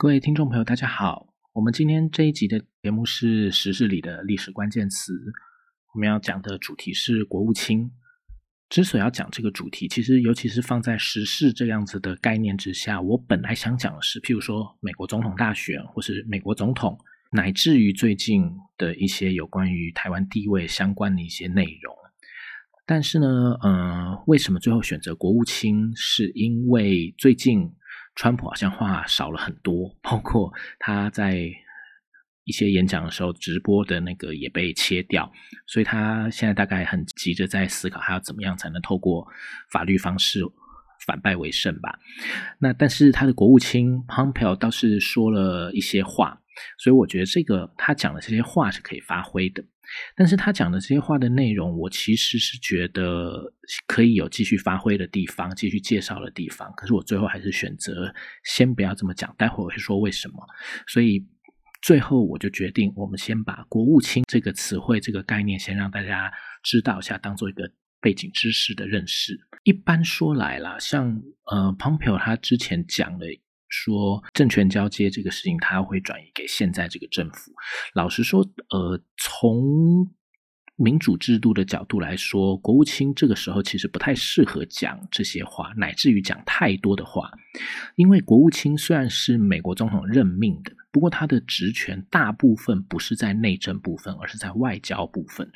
各位听众朋友，大家好。我们今天这一集的节目是时事里的历史关键词。我们要讲的主题是国务卿。之所以要讲这个主题，其实尤其是放在时事这样子的概念之下，我本来想讲的是，譬如说美国总统大选，或是美国总统，乃至于最近的一些有关于台湾地位相关的一些内容。但是呢，嗯，为什么最后选择国务卿？是因为最近。川普好像话少了很多，包括他在一些演讲的时候直播的那个也被切掉，所以他现在大概很急着在思考，还要怎么样才能透过法律方式反败为胜吧。那但是他的国务卿 Pompeo 倒是说了一些话，所以我觉得这个他讲的这些话是可以发挥的。但是他讲的这些话的内容，我其实是觉得可以有继续发挥的地方，继续介绍的地方。可是我最后还是选择先不要这么讲，待会我会说为什么。所以最后我就决定，我们先把“国务卿”这个词汇、这个概念先让大家知道一下，当做一个背景知识的认识。一般说来啦，像呃，Pompeo 他之前讲的。说政权交接这个事情，他会转移给现在这个政府。老实说，呃，从民主制度的角度来说，国务卿这个时候其实不太适合讲这些话，乃至于讲太多的话，因为国务卿虽然是美国总统任命的。不过，他的职权大部分不是在内政部分，而是在外交部分。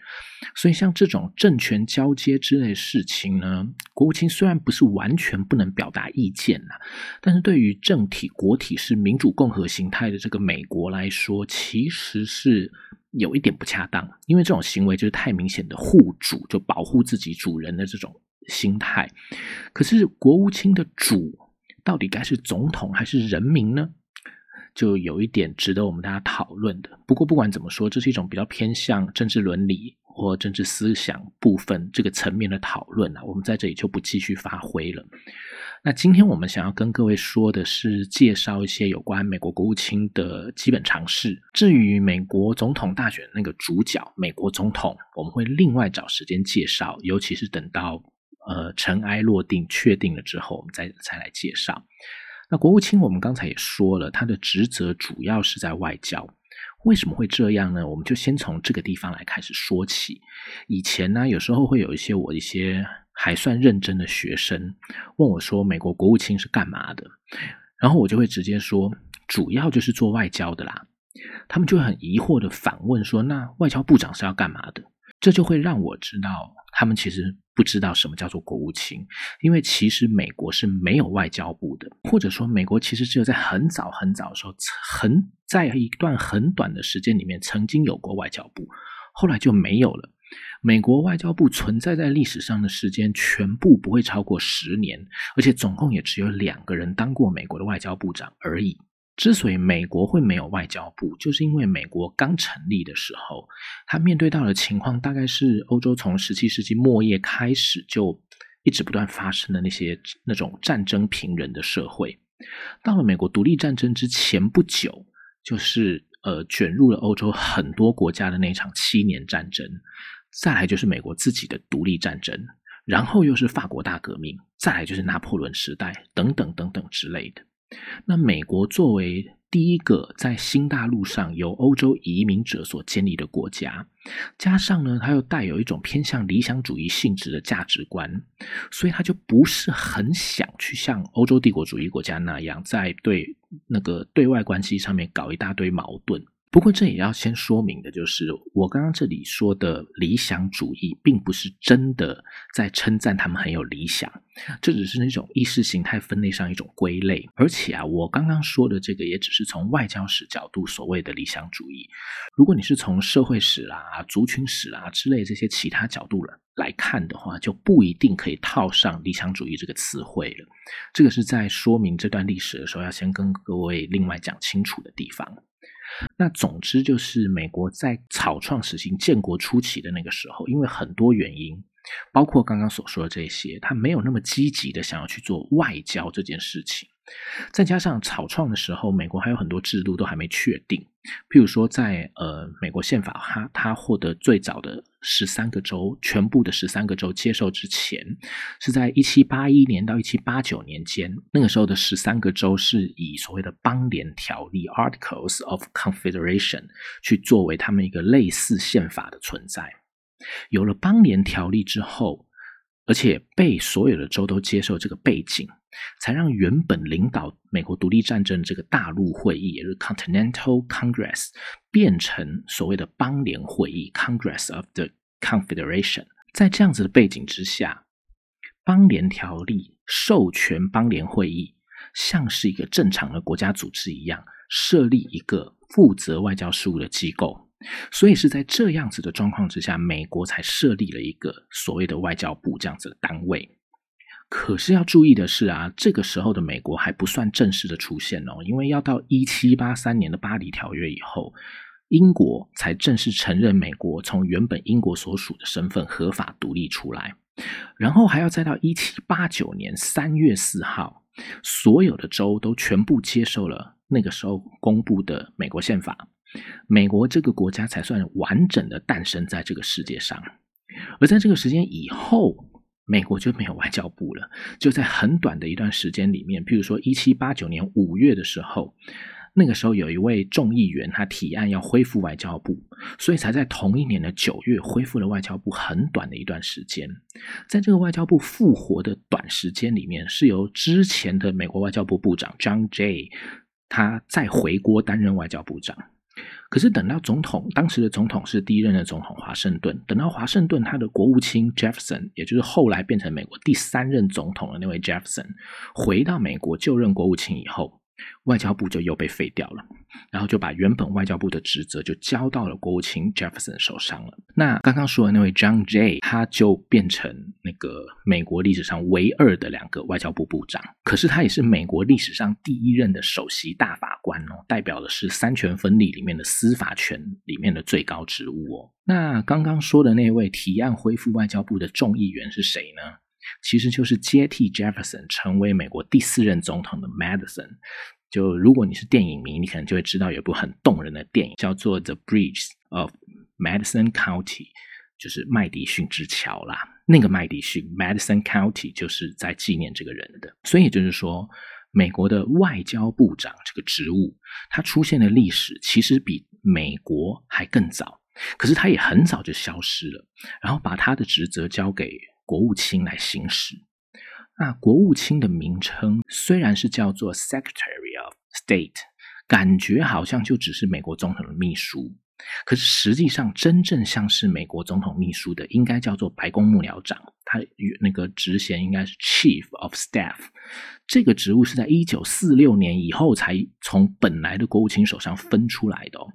所以，像这种政权交接之类事情呢，国务卿虽然不是完全不能表达意见呐，但是对于政体国体是民主共和形态的这个美国来说，其实是有一点不恰当，因为这种行为就是太明显的护主，就保护自己主人的这种心态。可是，国务卿的主到底该是总统还是人民呢？就有一点值得我们大家讨论的。不过不管怎么说，这是一种比较偏向政治伦理或政治思想部分这个层面的讨论啊，我们在这里就不继续发挥了。那今天我们想要跟各位说的是，介绍一些有关美国国务卿的基本常识。至于美国总统大选那个主角美国总统，我们会另外找时间介绍，尤其是等到呃尘埃落定、确定了之后，我们再再来介绍。那国务卿，我们刚才也说了，他的职责主要是在外交。为什么会这样呢？我们就先从这个地方来开始说起。以前呢，有时候会有一些我一些还算认真的学生问我说：“美国国务卿是干嘛的？”然后我就会直接说：“主要就是做外交的啦。”他们就很疑惑的反问说：“那外交部长是要干嘛的？”这就会让我知道。他们其实不知道什么叫做国务卿，因为其实美国是没有外交部的，或者说美国其实只有在很早很早的时候，很在一段很短的时间里面曾经有过外交部，后来就没有了。美国外交部存在在历史上的时间全部不会超过十年，而且总共也只有两个人当过美国的外交部长而已。之所以美国会没有外交部，就是因为美国刚成立的时候，他面对到的情况大概是欧洲从十七世纪末叶开始就一直不断发生的那些那种战争频仍的社会。到了美国独立战争之前不久，就是呃卷入了欧洲很多国家的那场七年战争，再来就是美国自己的独立战争，然后又是法国大革命，再来就是拿破仑时代等等等等之类的。那美国作为第一个在新大陆上由欧洲移民者所建立的国家，加上呢，它又带有一种偏向理想主义性质的价值观，所以它就不是很想去像欧洲帝国主义国家那样，在对那个对外关系上面搞一大堆矛盾。不过，这也要先说明的就是，我刚刚这里说的理想主义，并不是真的在称赞他们很有理想，这只是那种意识形态分类上一种归类。而且啊，我刚刚说的这个，也只是从外交史角度所谓的理想主义。如果你是从社会史啊、族群史啊之类这些其他角度了来看的话，就不一定可以套上理想主义这个词汇了。这个是在说明这段历史的时候，要先跟各位另外讲清楚的地方。那总之就是，美国在草创实行建国初期的那个时候，因为很多原因，包括刚刚所说的这些，他没有那么积极的想要去做外交这件事情。再加上草创的时候，美国还有很多制度都还没确定。譬如说，在呃美国宪法，它它获得最早的十三个州全部的十三个州接受之前，是在一七八一年到一七八九年间。那个时候的十三个州是以所谓的邦联条例 （Articles of Confederation） 去作为他们一个类似宪法的存在。有了邦联条例之后。而且被所有的州都接受这个背景，才让原本领导美国独立战争这个大陆会议，也就是 Continental Congress，变成所谓的邦联会议 Congress of the Confederation。在这样子的背景之下，邦联条例授权邦联会议像是一个正常的国家组织一样，设立一个负责外交事务的机构。所以是在这样子的状况之下，美国才设立了一个所谓的外交部这样子的单位。可是要注意的是啊，这个时候的美国还不算正式的出现哦，因为要到一七八三年的巴黎条约以后，英国才正式承认美国从原本英国所属的身份合法独立出来。然后还要再到一七八九年三月四号，所有的州都全部接受了那个时候公布的美国宪法。美国这个国家才算完整的诞生在这个世界上，而在这个时间以后，美国就没有外交部了。就在很短的一段时间里面，譬如说一七八九年五月的时候，那个时候有一位众议员他提案要恢复外交部，所以才在同一年的九月恢复了外交部。很短的一段时间，在这个外交部复活的短时间里面，是由之前的美国外交部部长 John Jay 他再回国担任外交部长。可是等到总统，当时的总统是第一任的总统华盛顿。等到华盛顿他的国务卿 Jefferson，也就是后来变成美国第三任总统的那位 Jefferson，回到美国就任国务卿以后。外交部就又被废掉了，然后就把原本外交部的职责就交到了国务卿 Jefferson 手上了。那刚刚说的那位 John Jay，他就变成那个美国历史上唯二的两个外交部部长。可是他也是美国历史上第一任的首席大法官哦，代表的是三权分立里面的司法权里面的最高职务哦。那刚刚说的那位提案恢复外交部的众议员是谁呢？其实就是接替 Jefferson 成为美国第四任总统的 Madison。就如果你是电影迷，你可能就会知道有部很动人的电影叫做《The Bridge of Madison County》，就是麦迪逊之桥啦。那个麦迪逊 Madison County 就是在纪念这个人的。所以就是说，美国的外交部长这个职务，它出现的历史其实比美国还更早。可是它也很早就消失了，然后把他的职责交给。国务卿来行使。那国务卿的名称虽然是叫做 Secretary of State，感觉好像就只是美国总统的秘书，可是实际上真正像是美国总统秘书的，应该叫做白宫幕僚长。他那个职衔应该是 Chief of Staff。这个职务是在一九四六年以后才从本来的国务卿手上分出来的哦。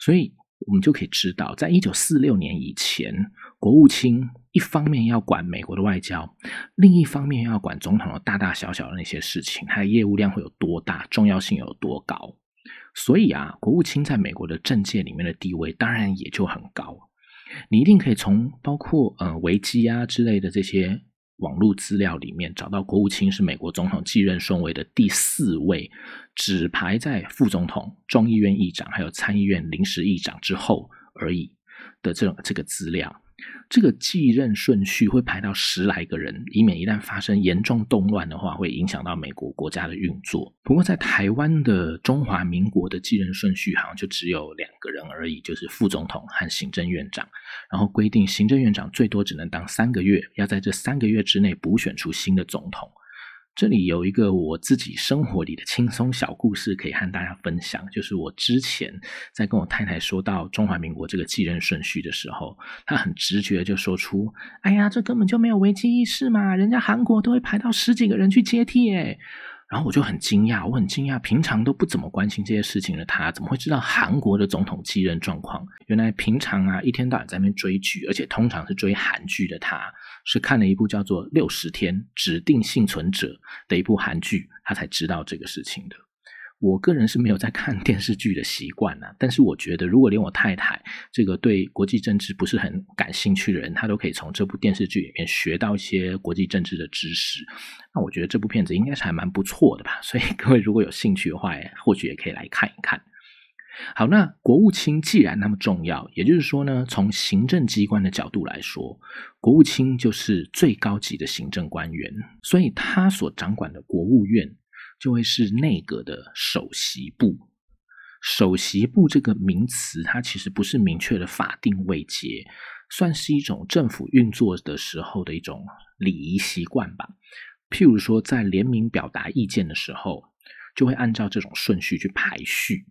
所以我们就可以知道，在一九四六年以前，国务卿。一方面要管美国的外交，另一方面要管总统的大大小小的那些事情，他的业务量会有多大，重要性有多高。所以啊，国务卿在美国的政界里面的地位当然也就很高。你一定可以从包括呃维基啊之类的这些网络资料里面找到，国务卿是美国总统继任顺位的第四位，只排在副总统、众议院议长还有参议院临时议长之后而已的这种这个资料。这个继任顺序会排到十来个人，以免一旦发生严重动乱的话，会影响到美国国家的运作。不过，在台湾的中华民国的继任顺序好像就只有两个人而已，就是副总统和行政院长。然后规定，行政院长最多只能当三个月，要在这三个月之内补选出新的总统。这里有一个我自己生活里的轻松小故事可以和大家分享，就是我之前在跟我太太说到中华民国这个继任顺序的时候，她很直觉就说出：“哎呀，这根本就没有危机意识嘛，人家韩国都会排到十几个人去接替。”哎。然后我就很惊讶，我很惊讶，平常都不怎么关心这些事情的他，怎么会知道韩国的总统继任状况？原来平常啊，一天到晚在那边追剧，而且通常是追韩剧的他，是看了一部叫做《六十天指定幸存者》的一部韩剧，他才知道这个事情的。我个人是没有在看电视剧的习惯呐，但是我觉得，如果连我太太这个对国际政治不是很感兴趣的人，她都可以从这部电视剧里面学到一些国际政治的知识，那我觉得这部片子应该是还蛮不错的吧。所以各位如果有兴趣的话，或许也可以来看一看。好，那国务卿既然那么重要，也就是说呢，从行政机关的角度来说，国务卿就是最高级的行政官员，所以他所掌管的国务院就会是内阁的首席部。首席部这个名词，它其实不是明确的法定位阶，算是一种政府运作的时候的一种礼仪习惯吧。譬如说，在联名表达意见的时候，就会按照这种顺序去排序。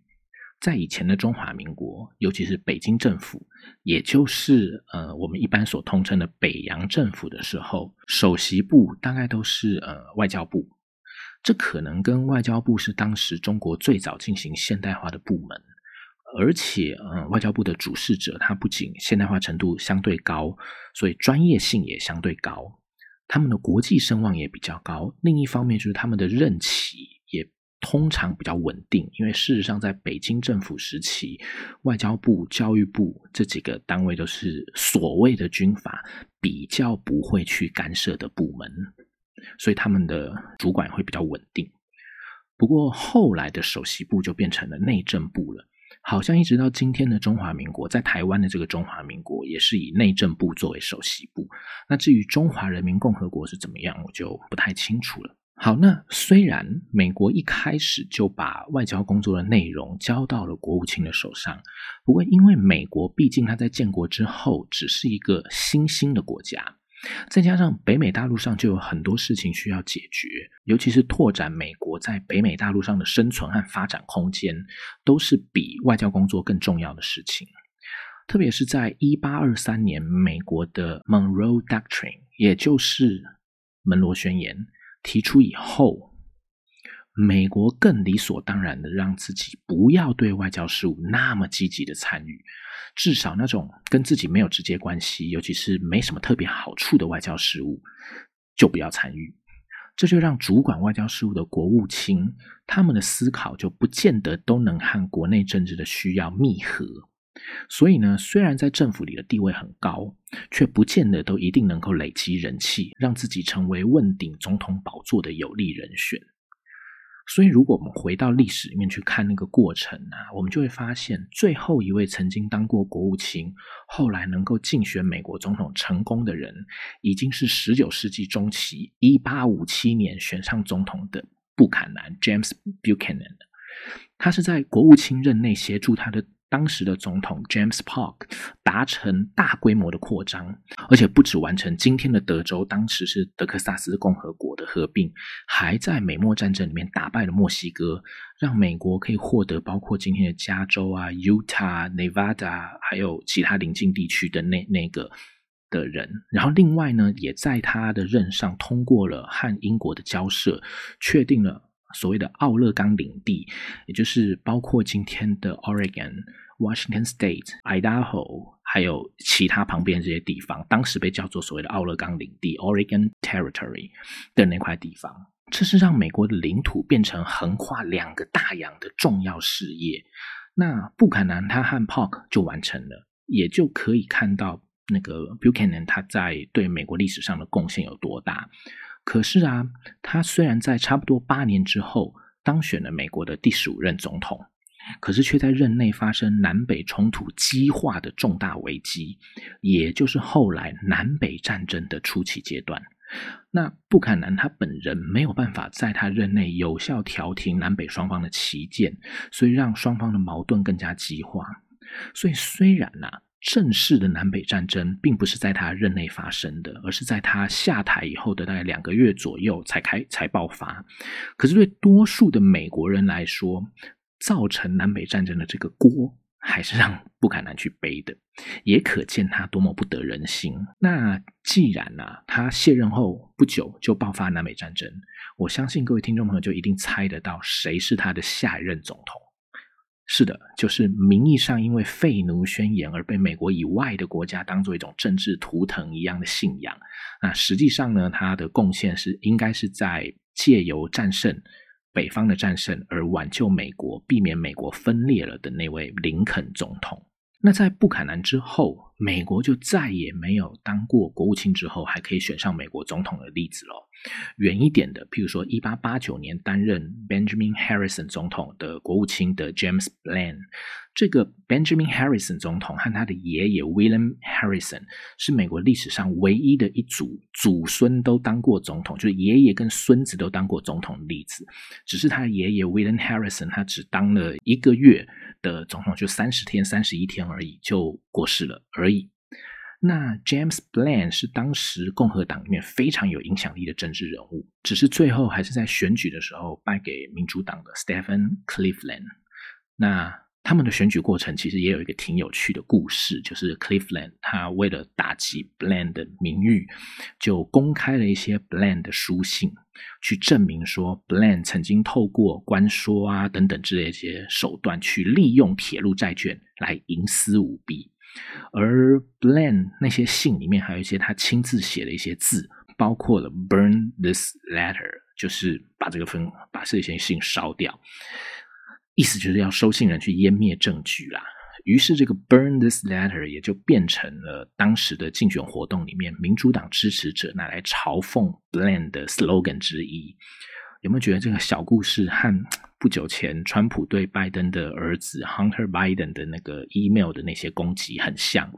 在以前的中华民国，尤其是北京政府，也就是呃我们一般所通称的北洋政府的时候，首席部大概都是呃外交部。这可能跟外交部是当时中国最早进行现代化的部门，而且呃外交部的主事者他不仅现代化程度相对高，所以专业性也相对高，他们的国际声望也比较高。另一方面就是他们的任期。通常比较稳定，因为事实上，在北京政府时期，外交部、教育部这几个单位都是所谓的军阀，比较不会去干涉的部门，所以他们的主管会比较稳定。不过后来的首席部就变成了内政部了，好像一直到今天的中华民国，在台湾的这个中华民国也是以内政部作为首席部。那至于中华人民共和国是怎么样，我就不太清楚了。好，那虽然美国一开始就把外交工作的内容交到了国务卿的手上，不过因为美国毕竟它在建国之后只是一个新兴的国家，再加上北美大陆上就有很多事情需要解决，尤其是拓展美国在北美大陆上的生存和发展空间，都是比外交工作更重要的事情。特别是在一八二三年，美国的 Monroe Doctrine，也就是门罗宣言。提出以后，美国更理所当然的让自己不要对外交事务那么积极的参与，至少那种跟自己没有直接关系，尤其是没什么特别好处的外交事务，就不要参与。这就让主管外交事务的国务卿，他们的思考就不见得都能和国内政治的需要密合。所以呢，虽然在政府里的地位很高，却不见得都一定能够累积人气，让自己成为问鼎总统宝座的有利人选。所以，如果我们回到历史里面去看那个过程啊，我们就会发现，最后一位曾经当过国务卿，后来能够竞选美国总统成功的人，已经是十九世纪中期一八五七年选上总统的布坎南 （James Buchanan）。他是在国务卿任内协助他的。当时的总统 James Polk 达成大规模的扩张，而且不止完成今天的德州，当时是德克萨斯共和国的合并，还在美墨战争里面打败了墨西哥，让美国可以获得包括今天的加州啊、Utah、Nevada，还有其他邻近地区的那那个的人。然后另外呢，也在他的任上通过了和英国的交涉，确定了所谓的奥勒冈领地，也就是包括今天的 Oregon。Washington State、Idaho，还有其他旁边这些地方，当时被叫做所谓的奥勒冈领地 （Oregon Territory） 的那块地方，这是让美国的领土变成横跨两个大洋的重要事业。那布坎南他和 Polk 就完成了，也就可以看到那个 Buchanan 他在对美国历史上的贡献有多大。可是啊，他虽然在差不多八年之后当选了美国的第十五任总统。可是却在任内发生南北冲突激化的重大危机，也就是后来南北战争的初期阶段。那布坎南他本人没有办法在他任内有效调停南北双方的旗舰，所以让双方的矛盾更加激化。所以虽然呐，正式的南北战争并不是在他任内发生的，而是在他下台以后的大概两个月左右才开才爆发。可是对多数的美国人来说，造成南北战争的这个锅，还是让布坎南去背的，也可见他多么不得人心。那既然呢，他卸任后不久就爆发南北战争，我相信各位听众朋友就一定猜得到谁是他的下一任总统。是的，就是名义上因为废奴宣言而被美国以外的国家当做一种政治图腾一样的信仰。那实际上呢，他的贡献是应该是在借由战胜。北方的战胜而挽救美国、避免美国分裂了的那位林肯总统。那在布坎南之后，美国就再也没有当过国务卿之后还可以选上美国总统的例子了。远一点的，譬如说，一八八九年担任 Benjamin Harrison 总统的国务卿的 James Blaine，这个 Benjamin Harrison 总统和他的爷爷 William Harrison 是美国历史上唯一的一组祖孙都当过总统，就是爷爷跟孙子都当过总统的例子。只是他的爷爷 William Harrison 他只当了一个月的总统，就三十天、三十一天而已，就过世了而已。那 James Blaine 是当时共和党里面非常有影响力的政治人物，只是最后还是在选举的时候败给民主党的 Stephen Cleveland。那他们的选举过程其实也有一个挺有趣的故事，就是 Cleveland 他为了打击 Blaine 的名誉，就公开了一些 Blaine 的书信，去证明说 Blaine 曾经透过官说啊等等之类一些手段，去利用铁路债券来营私舞弊。而 Blaine 那些信里面还有一些他亲自写的一些字，包括了 “burn this letter”，就是把这个封把这些信烧掉，意思就是要收信人去湮灭证据啦。于是这个 “burn this letter” 也就变成了当时的竞选活动里面民主党支持者拿来嘲讽 Blaine 的 slogan 之一。有没有觉得这个小故事和不久前川普对拜登的儿子 Hunter Biden 的那个 email 的那些攻击很像？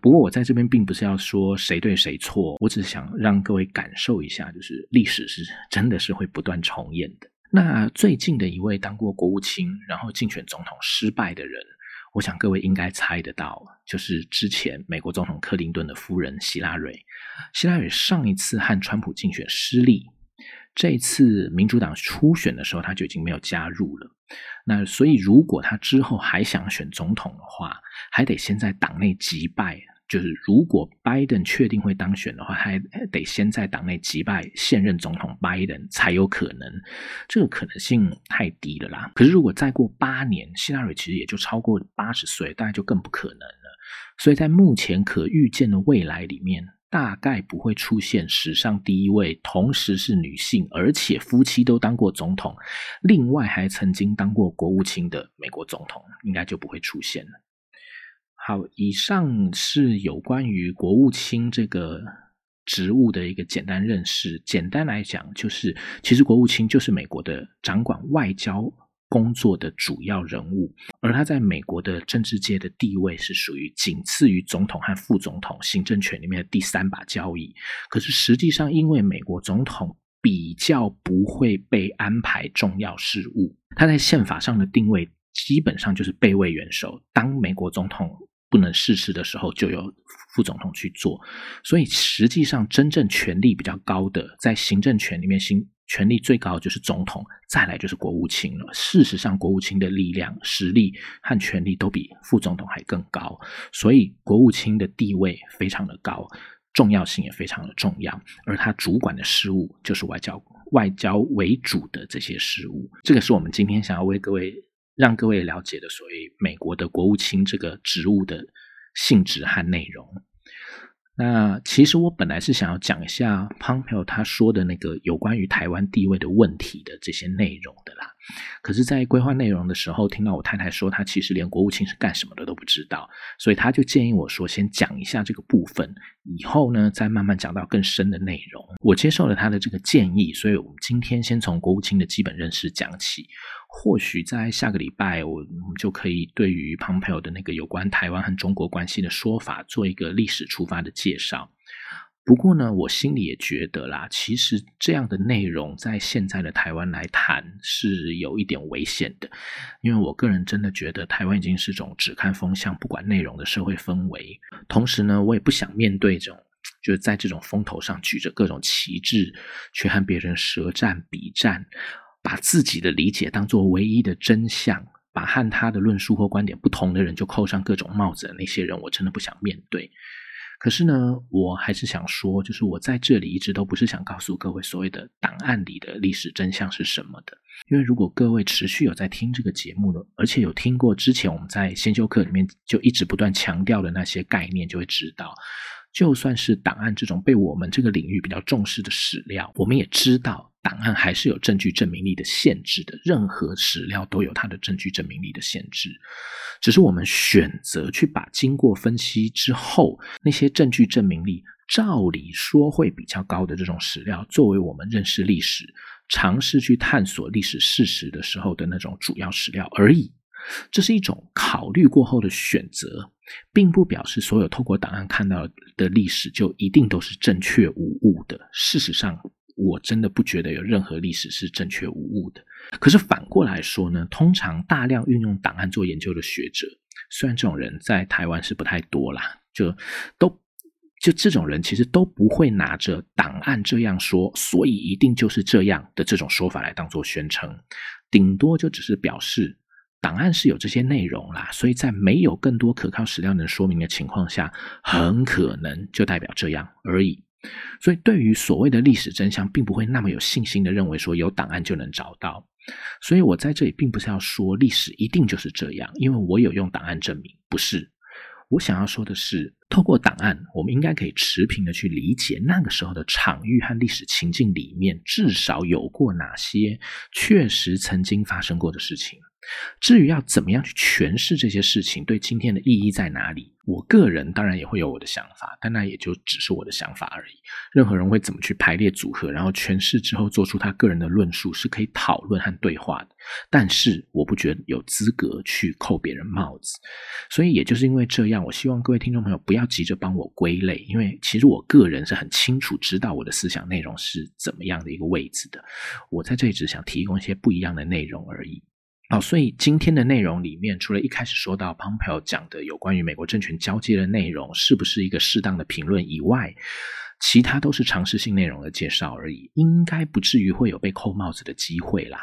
不过我在这边并不是要说谁对谁错，我只是想让各位感受一下，就是历史是真的是会不断重演的。那最近的一位当过国务卿，然后竞选总统失败的人，我想各位应该猜得到，就是之前美国总统克林顿的夫人希拉蕊。希拉蕊上一次和川普竞选失利。这次民主党初选的时候，他就已经没有加入了。那所以，如果他之后还想选总统的话，还得先在党内击败。就是如果拜登确定会当选的话，还得先在党内击败现任总统拜登才有可能。这个可能性太低了啦。可是如果再过八年，希拉里其实也就超过八十岁，大概就更不可能了。所以在目前可预见的未来里面。大概不会出现史上第一位同时是女性，而且夫妻都当过总统，另外还曾经当过国务卿的美国总统，应该就不会出现了。好，以上是有关于国务卿这个职务的一个简单认识。简单来讲，就是其实国务卿就是美国的掌管外交。工作的主要人物，而他在美国的政治界的地位是属于仅次于总统和副总统行政权里面的第三把交椅。可是实际上，因为美国总统比较不会被安排重要事务，他在宪法上的定位基本上就是备位元首。当美国总统不能逝世的时候，就由副总统去做。所以实际上，真正权力比较高的，在行政权里面行。权力最高就是总统，再来就是国务卿了。事实上，国务卿的力量、实力和权力都比副总统还更高，所以国务卿的地位非常的高，重要性也非常的重要。而他主管的事务就是外交、外交为主的这些事务。这个是我们今天想要为各位、让各位了解的所谓美国的国务卿这个职务的性质和内容。那其实我本来是想要讲一下 Pompeo 他说的那个有关于台湾地位的问题的这些内容的啦，可是，在规划内容的时候，听到我太太说她其实连国务卿是干什么的都不知道，所以他就建议我说先讲一下这个部分，以后呢再慢慢讲到更深的内容。我接受了他的这个建议，所以我们今天先从国务卿的基本认识讲起。或许在下个礼拜，我们就可以对于 Pompeo 的那个有关台湾和中国关系的说法做一个历史出发的介绍。不过呢，我心里也觉得啦，其实这样的内容在现在的台湾来谈是有一点危险的，因为我个人真的觉得台湾已经是种只看风向不管内容的社会氛围。同时呢，我也不想面对这种就是在这种风头上举着各种旗帜去和别人舌战笔战。把自己的理解当做唯一的真相，把和他的论述或观点不同的人就扣上各种帽子的那些人，我真的不想面对。可是呢，我还是想说，就是我在这里一直都不是想告诉各位所谓的档案里的历史真相是什么的。因为如果各位持续有在听这个节目的，而且有听过之前我们在先修课里面就一直不断强调的那些概念，就会知道，就算是档案这种被我们这个领域比较重视的史料，我们也知道档案还是有证据证明力的限制的。任何史料都有它的证据证明力的限制，只是我们选择去把经过分析之后那些证据证明力照理说会比较高的这种史料，作为我们认识历史、尝试去探索历史事实的时候的那种主要史料而已。这是一种考虑过后的选择，并不表示所有透过档案看到的历史就一定都是正确无误的。事实上，我真的不觉得有任何历史是正确无误的。可是反过来说呢，通常大量运用档案做研究的学者，虽然这种人在台湾是不太多啦，就都就这种人其实都不会拿着档案这样说，所以一定就是这样的这种说法来当做宣称，顶多就只是表示。档案是有这些内容啦，所以在没有更多可靠史料能说明的情况下，很可能就代表这样而已。所以，对于所谓的历史真相，并不会那么有信心的认为说有档案就能找到。所以我在这里并不是要说历史一定就是这样，因为我有用档案证明，不是。我想要说的是，透过档案，我们应该可以持平的去理解那个时候的场域和历史情境里面，至少有过哪些确实曾经发生过的事情。至于要怎么样去诠释这些事情，对今天的意义在哪里？我个人当然也会有我的想法，但那也就只是我的想法而已。任何人会怎么去排列组合，然后诠释之后做出他个人的论述，是可以讨论和对话的。但是我不觉得有资格去扣别人帽子。所以也就是因为这样，我希望各位听众朋友不要要急着帮我归类，因为其实我个人是很清楚知道我的思想内容是怎么样的一个位置的。我在这里只想提供一些不一样的内容而已。好，所以今天的内容里面，除了一开始说到 Pompeo 讲的有关于美国政权交接的内容是不是一个适当的评论以外，其他都是常识性内容的介绍而已，应该不至于会有被扣帽子的机会啦。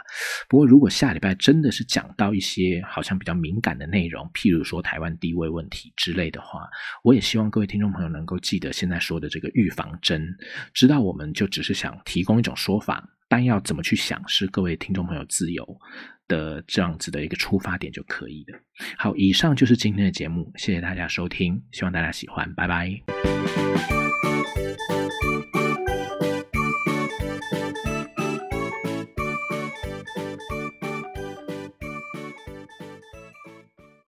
不过，如果下礼拜真的是讲到一些好像比较敏感的内容，譬如说台湾地位问题之类的话，我也希望各位听众朋友能够记得现在说的这个预防针，知道我们就只是想提供一种说法。但要怎么去想，是各位听众朋友自由的这样子的一个出发点就可以的。好，以上就是今天的节目，谢谢大家收听，希望大家喜欢，拜拜。you